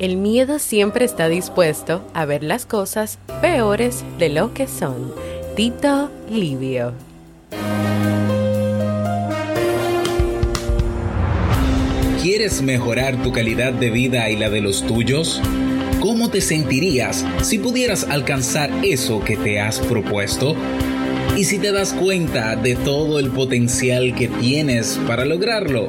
El miedo siempre está dispuesto a ver las cosas peores de lo que son. Tito Livio. ¿Quieres mejorar tu calidad de vida y la de los tuyos? ¿Cómo te sentirías si pudieras alcanzar eso que te has propuesto? ¿Y si te das cuenta de todo el potencial que tienes para lograrlo?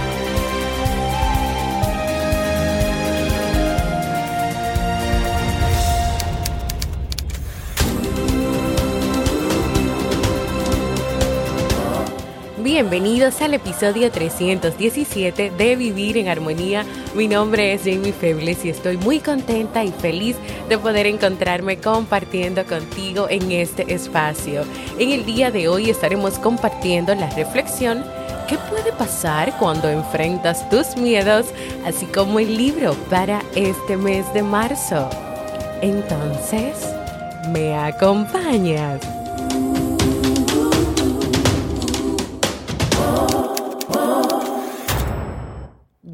Bienvenidos al episodio 317 de Vivir en Armonía. Mi nombre es Jamie Febles y estoy muy contenta y feliz de poder encontrarme compartiendo contigo en este espacio. En el día de hoy estaremos compartiendo la reflexión ¿Qué puede pasar cuando enfrentas tus miedos? Así como el libro para este mes de marzo. Entonces, ¿me acompañas?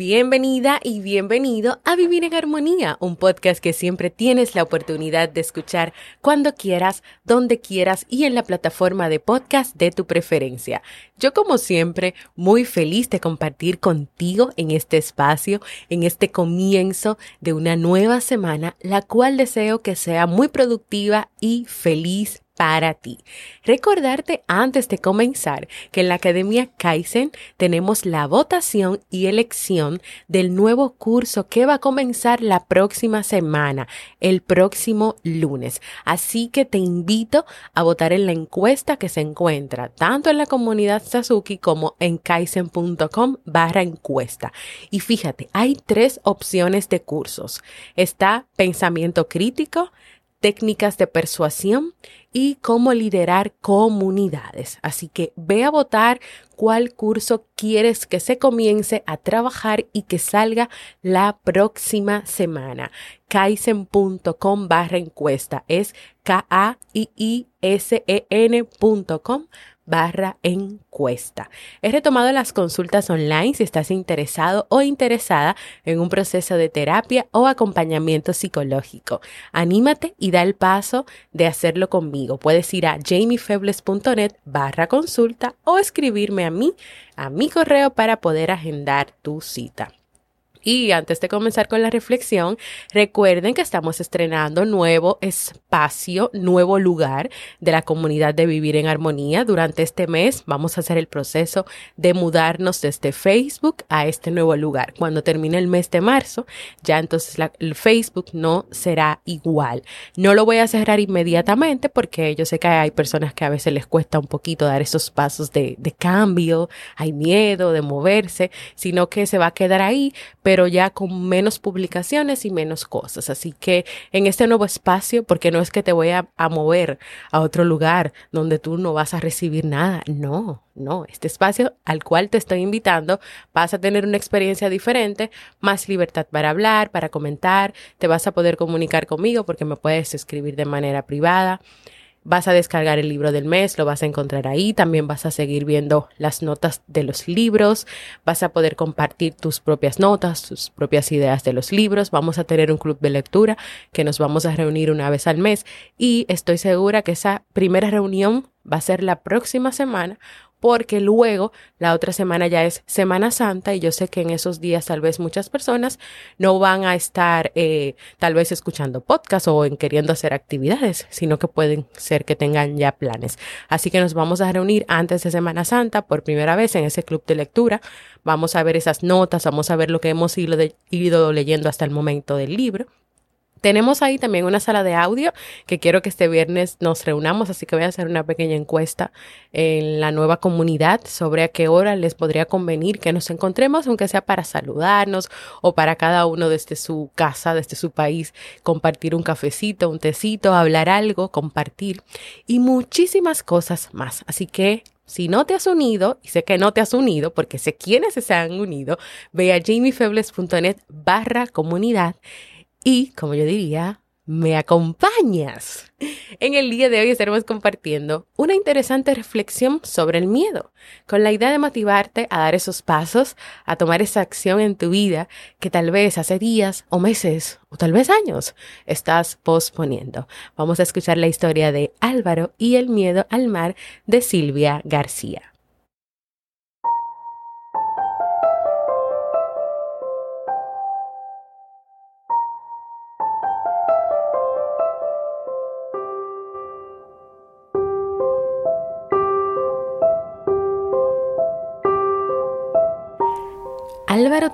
Bienvenida y bienvenido a Vivir en Armonía, un podcast que siempre tienes la oportunidad de escuchar cuando quieras, donde quieras y en la plataforma de podcast de tu preferencia. Yo como siempre, muy feliz de compartir contigo en este espacio, en este comienzo de una nueva semana, la cual deseo que sea muy productiva y feliz para ti. Recordarte antes de comenzar que en la Academia Kaizen tenemos la votación y elección del nuevo curso que va a comenzar la próxima semana, el próximo lunes. Así que te invito a votar en la encuesta que se encuentra tanto en la comunidad Sasuki como en kaizen.com barra encuesta. Y fíjate, hay tres opciones de cursos. Está pensamiento crítico, técnicas de persuasión y cómo liderar comunidades. Así que ve a votar cuál curso quieres que se comience a trabajar y que salga la próxima semana. Kaizen.com barra encuesta. Es K-A-I-I-S-E-N.com barra encuesta. He retomado las consultas online si estás interesado o interesada en un proceso de terapia o acompañamiento psicológico. Anímate y da el paso de hacerlo conmigo. Puedes ir a jamiefebles.net barra consulta o escribirme a mí, a mi correo para poder agendar tu cita. Y antes de comenzar con la reflexión, recuerden que estamos estrenando nuevo espacio, nuevo lugar de la comunidad de Vivir en Armonía. Durante este mes vamos a hacer el proceso de mudarnos desde Facebook a este nuevo lugar. Cuando termine el mes de marzo, ya entonces el Facebook no será igual. No lo voy a cerrar inmediatamente porque yo sé que hay personas que a veces les cuesta un poquito dar esos pasos de, de cambio, hay miedo de moverse, sino que se va a quedar ahí, pero pero ya con menos publicaciones y menos cosas. Así que en este nuevo espacio, porque no es que te voy a, mover a otro lugar donde tú no vas a recibir nada, no, no, este espacio al cual te estoy invitando vas a tener una experiencia diferente, más libertad para hablar, para comentar, te vas a poder comunicar conmigo porque me puedes escribir de manera privada. Vas a descargar el libro del mes, lo vas a encontrar ahí. También vas a seguir viendo las notas de los libros. Vas a poder compartir tus propias notas, tus propias ideas de los libros. Vamos a tener un club de lectura que nos vamos a reunir una vez al mes. Y estoy segura que esa primera reunión va a ser la próxima semana porque luego la otra semana ya es Semana Santa y yo sé que en esos días tal vez muchas personas no van a estar eh, tal vez escuchando podcast o en queriendo hacer actividades, sino que pueden ser que tengan ya planes. Así que nos vamos a reunir antes de Semana Santa por primera vez en ese club de lectura. Vamos a ver esas notas, vamos a ver lo que hemos ido, ido leyendo hasta el momento del libro Tenemos ahí también una sala de audio que quiero que este viernes nos reunamos, así que voy a hacer una pequeña encuesta en la nueva comunidad sobre a qué hora les podría convenir que nos encontremos, aunque sea para saludarnos o para cada uno desde su casa, desde su país, compartir un cafecito, un tecito, hablar algo, compartir y muchísimas cosas más. Así que si no te has unido, y sé que no te has unido porque sé quiénes se han unido, ve a jamiefebles.net barra comunidad y, como yo diría, me acompañas. En el día de hoy estaremos compartiendo una interesante reflexión sobre el miedo, con la idea de motivarte a dar esos pasos, a tomar esa acción en tu vida que tal vez hace días o meses o tal vez años estás posponiendo. Vamos a escuchar la historia de Álvaro y el miedo al mar de Silvia García.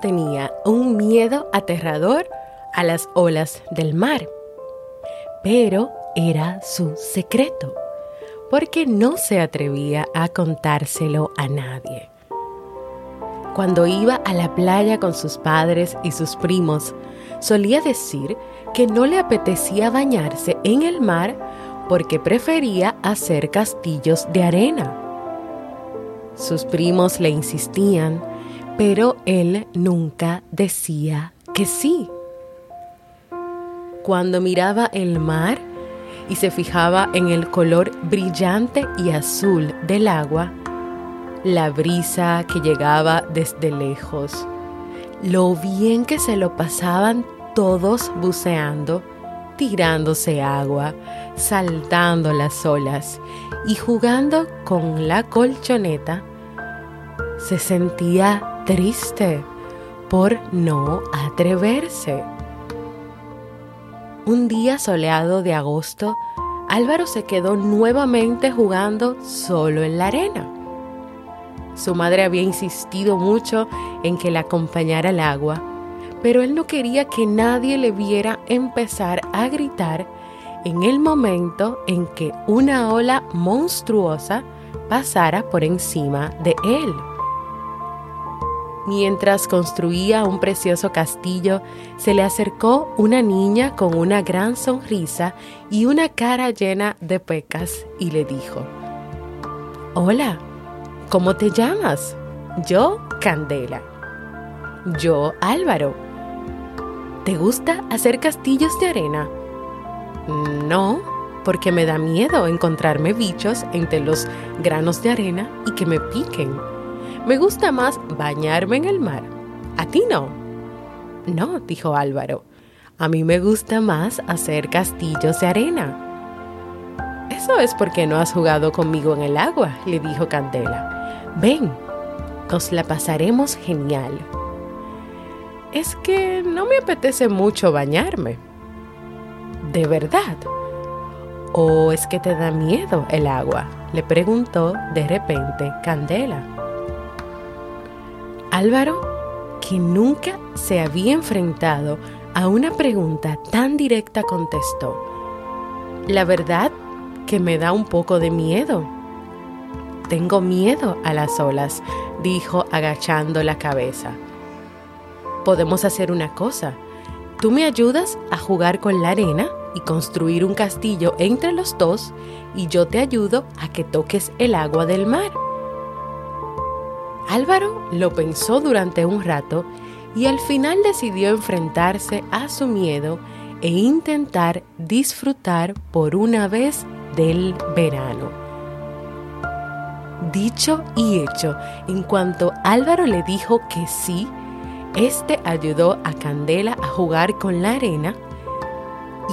Tenía un miedo aterrador a las olas del mar, pero era su secreto, porque no se atrevía a contárselo a nadie. Cuando iba a la playa con sus padres y sus primos, solía decir que no le apetecía bañarse en el mar porque prefería hacer castillos de arena. Sus primos le insistían pero él nunca decía que sí. Cuando miraba el mar y se fijaba en el color brillante y azul del agua, la brisa que llegaba desde lejos, lo bien que se lo pasaban todos buceando, tirándose agua, saltando las olas y jugando con la colchoneta, se sentía triste por no atreverse. Un día soleado de agosto, Álvaro se quedó nuevamente jugando solo en la arena. Su madre había insistido mucho en que la acompañara al agua, pero él no quería que nadie le viera empezar a gritar en el momento en que una ola monstruosa pasara por encima de él. Mientras construía un precioso castillo, se le acercó una niña con una gran sonrisa y una cara llena de pecas y le dijo, Hola, ¿cómo te llamas? Yo, Candela. Yo, Álvaro. ¿Te gusta hacer castillos de arena? No, porque me da miedo encontrarme bichos entre los granos de arena y que me piquen. Me gusta más bañarme en el mar. ¿A ti no? No, dijo Álvaro. A mí me gusta más hacer castillos de arena. Eso es porque no has jugado conmigo en el agua, le dijo Candela. Ven, nos la pasaremos genial. Es que no me apetece mucho bañarme. ¿De verdad? ¿O es que te da miedo el agua? le preguntó de repente Candela. Álvaro, que nunca se había enfrentado a una pregunta tan directa, contestó, La verdad que me da un poco de miedo. Tengo miedo a las olas, dijo agachando la cabeza. Podemos hacer una cosa. Tú me ayudas a jugar con la arena y construir un castillo entre los dos y yo te ayudo a que toques el agua del mar. Álvaro lo pensó durante un rato y al final decidió enfrentarse a su miedo e intentar disfrutar por una vez del verano. Dicho y hecho, en cuanto Álvaro le dijo que sí, este ayudó a Candela a jugar con la arena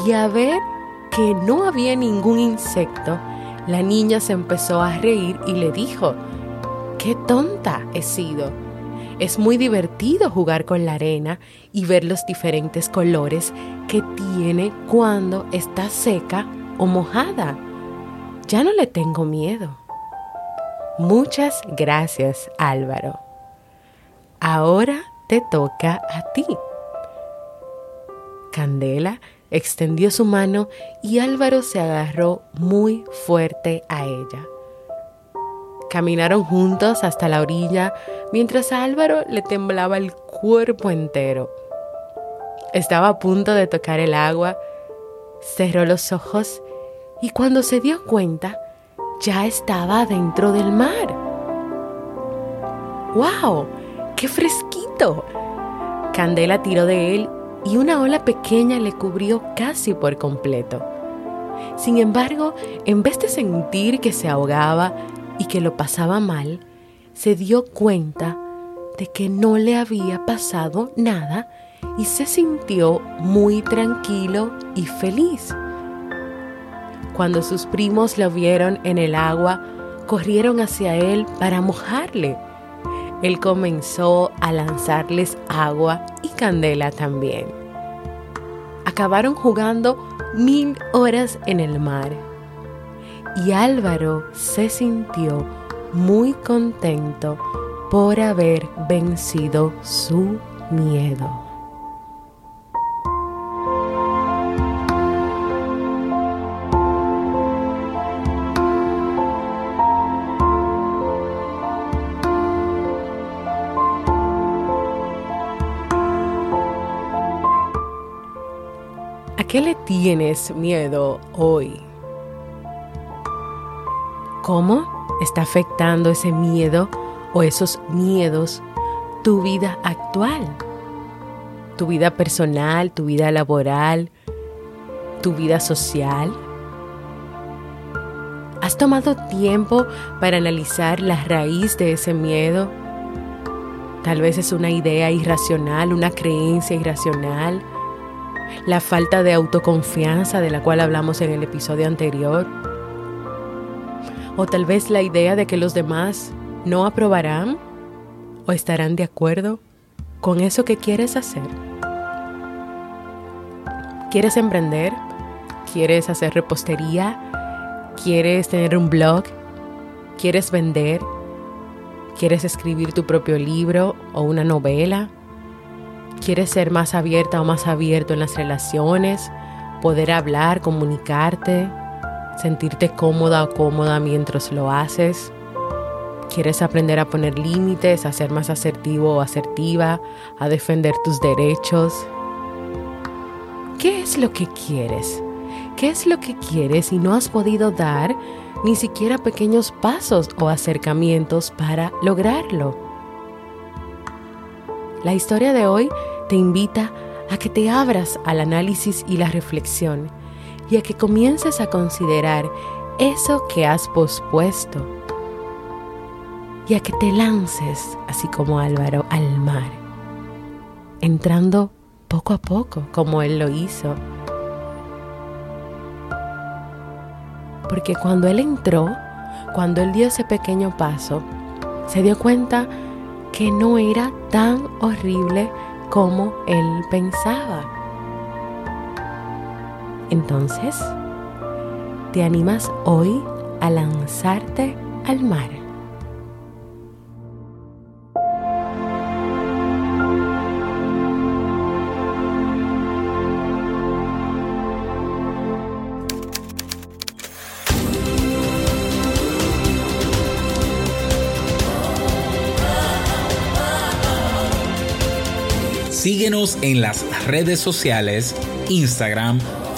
y a ver que no había ningún insecto, la niña se empezó a reír y le dijo, qué tonta he sido. Es muy divertido jugar con la arena y ver los diferentes colores que tiene cuando está seca o mojada. Ya no le tengo miedo. Muchas gracias, Álvaro. Ahora te toca a ti. Candela extendió su mano y Álvaro se agarró muy fuerte a ella. Caminaron juntos hasta la orilla mientras a Álvaro le temblaba el cuerpo entero. Estaba a punto de tocar el agua, cerró los ojos y cuando se dio cuenta ya estaba dentro del mar. ¡Wow! ¡Qué fresquito! Candela tiró de él y una ola pequeña le cubrió casi por completo. Sin embargo, en vez de sentir que se ahogaba y que lo pasaba mal, se dio cuenta de que no le había pasado nada y se sintió muy tranquilo y feliz. Cuando sus primos lo vieron en el agua, corrieron hacia él para mojarle. Él comenzó a lanzarles agua y candela también. Acabaron jugando mil horas en el mar y Álvaro se sintió muy contento por haber vencido su miedo. qué le tienes miedo hoy? ¿Cómo está afectando ese miedo o esos miedos tu vida actual? Tu vida personal, tu vida laboral, tu vida social. ¿Has tomado tiempo para analizar la raíz de ese miedo? Tal vez es una idea irracional, una creencia irracional la falta de autoconfianza de la cual hablamos en el episodio anterior, o tal vez la idea de que los demás no aprobarán o estarán de acuerdo con eso que quieres hacer. ¿Quieres emprender? ¿Quieres hacer repostería? ¿Quieres tener un blog? ¿Quieres vender? ¿Quieres escribir tu propio libro o una novela? quieres ser más abierta o más abierto en las relaciones, poder hablar, comunicarte, sentirte cómoda o cómoda mientras lo haces. Quieres aprender a poner límites, a ser más asertivo o asertiva, a defender tus derechos. ¿Qué es lo que quieres? ¿Qué es lo que quieres y no has podido dar ni siquiera pequeños pasos o acercamientos para lograrlo? La historia de hoy te invita a que te abras al análisis y la reflexión y a que comiences a considerar eso que has pospuesto y a que te lances, así como Álvaro, al mar, entrando poco a poco como él lo hizo. Porque cuando él entró, cuando él dio ese pequeño paso, se dio cuenta que no era tan horrible como él pensaba. Entonces, ¿te animas hoy a lanzarte al mar? Síguenos en las redes sociales, Instagram,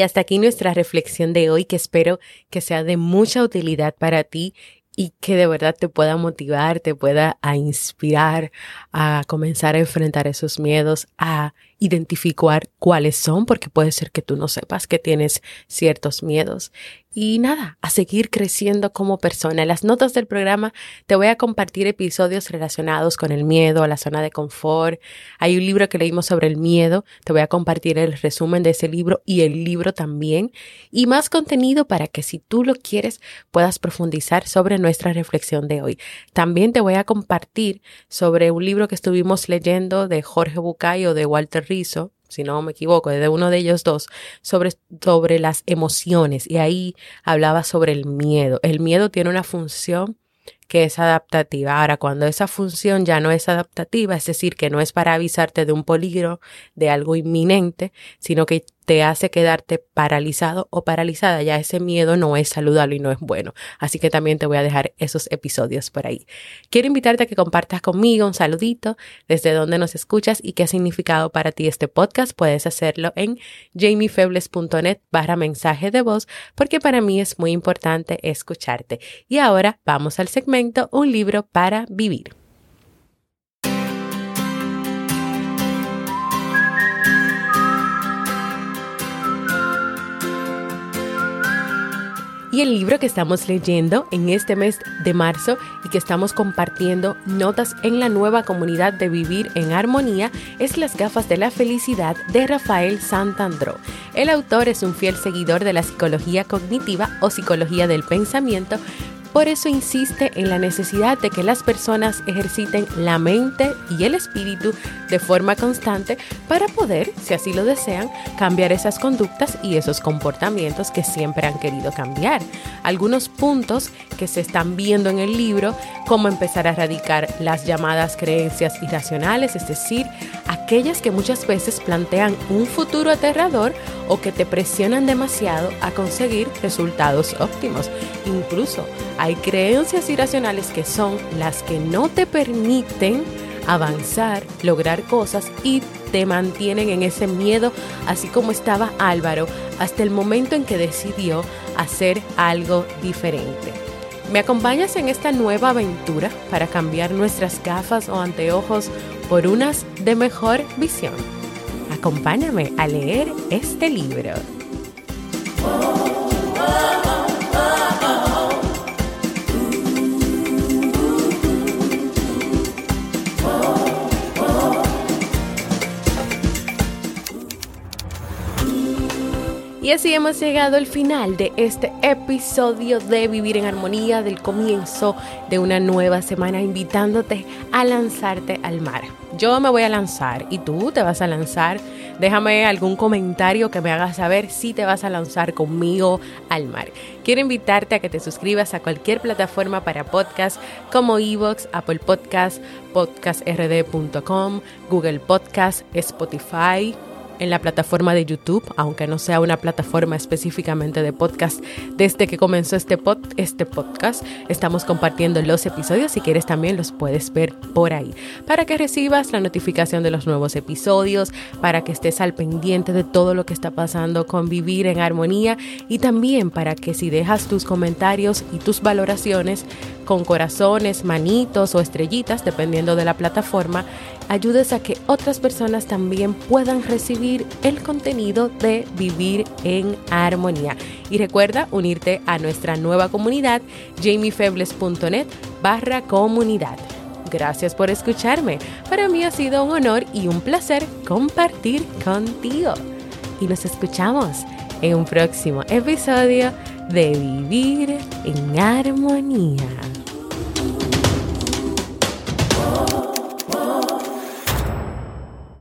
Y hasta aquí nuestra reflexión de hoy que espero que sea de mucha utilidad para ti y que de verdad te pueda motivar, te pueda inspirar a comenzar a enfrentar esos miedos, a identificar cuáles son, porque puede ser que tú no sepas que tienes ciertos miedos. Y nada, a seguir creciendo como persona. En las notas del programa te voy a compartir episodios relacionados con el miedo, la zona de confort. Hay un libro que leímos sobre el miedo, te voy a compartir el resumen de ese libro y el libro también. Y más contenido para que si tú lo quieres puedas profundizar sobre nuestra reflexión de hoy. También te voy a compartir sobre un libro que estuvimos leyendo de Jorge Bucay o de Walter Rizzo, si no me equivoco, de uno de ellos dos, sobre, sobre las emociones. Y ahí hablaba sobre el miedo. El miedo tiene una función que es adaptativa. Ahora, cuando esa función ya no es adaptativa, es decir, que no es para avisarte de un peligro, de algo inminente, sino que te hace quedarte paralizado o paralizada, ya ese miedo no es saludable y no es bueno. Así que también te voy a dejar esos episodios por ahí. Quiero invitarte a que compartas conmigo un saludito desde donde nos escuchas y qué ha significado para ti este podcast. Puedes hacerlo en jamiefebles.net barra mensaje de voz porque para mí es muy importante escucharte. Y ahora vamos al segmento Un libro para vivir. Y el libro que estamos leyendo en este mes de marzo y que estamos compartiendo notas en la nueva comunidad de Vivir en Armonía es Las gafas de la felicidad de Rafael Santandró. El autor es un fiel seguidor de la psicología cognitiva o psicología del pensamiento, por eso insiste en la necesidad de que las personas ejerciten la mente y el espíritu de forma constante para poder, si así lo desean, cambiar esas conductas y esos comportamientos que siempre han querido cambiar. Algunos puntos que se están viendo en el libro, cómo empezar a erradicar las llamadas creencias irracionales, es decir, aquellas que muchas veces plantean un futuro aterrador o que te presionan demasiado a conseguir resultados óptimos. Incluso hay creencias irracionales que son las que no te permiten avanzar, lograr cosas y te mantienen en ese miedo, así como estaba Álvaro hasta el momento en que decidió hacer algo diferente. ¿Me acompañas en esta nueva aventura para cambiar nuestras gafas o anteojos por unas de mejor visión? Acompáñame a leer este libro. Y así hemos llegado al final de este episodio de Vivir en Armonía, del comienzo de una nueva semana, invitándote a lanzarte al mar. Yo me voy a lanzar y tú te vas a lanzar. Déjame algún comentario que me haga saber si te vas a lanzar conmigo al mar. Quiero invitarte a que te suscribas a cualquier plataforma para podcast como Evox, Apple Podcast, podcastrd.com, Google Podcast, Spotify en la plataforma de YouTube, aunque no sea una plataforma específicamente de podcast. Desde que comenzó este, pod, este podcast, estamos compartiendo los episodios. Si quieres también los puedes ver por ahí. Para que recibas la notificación de los nuevos episodios, para que estés al pendiente de todo lo que está pasando con Vivir en Armonía y también para que si dejas tus comentarios y tus valoraciones con corazones, manitos o estrellitas, dependiendo de la plataforma, ayudes a que otras personas también puedan recibir el contenido de Vivir en Armonía. Y recuerda unirte a nuestra nueva comunidad, jamiefebles.net barra comunidad. Gracias por escucharme. Para mí ha sido un honor y un placer compartir contigo. Y nos escuchamos en un próximo episodio de Vivir en Armonía.